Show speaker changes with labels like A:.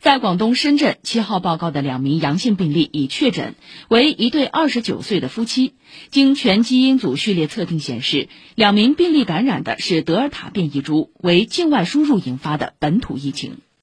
A: 在广东深圳七号报告的两名阳性病例已确诊为一对二十九岁的夫妻。经全基因组序列测定显示两名病例感染的是德尔塔变异株为境外输入引发的本土疫情。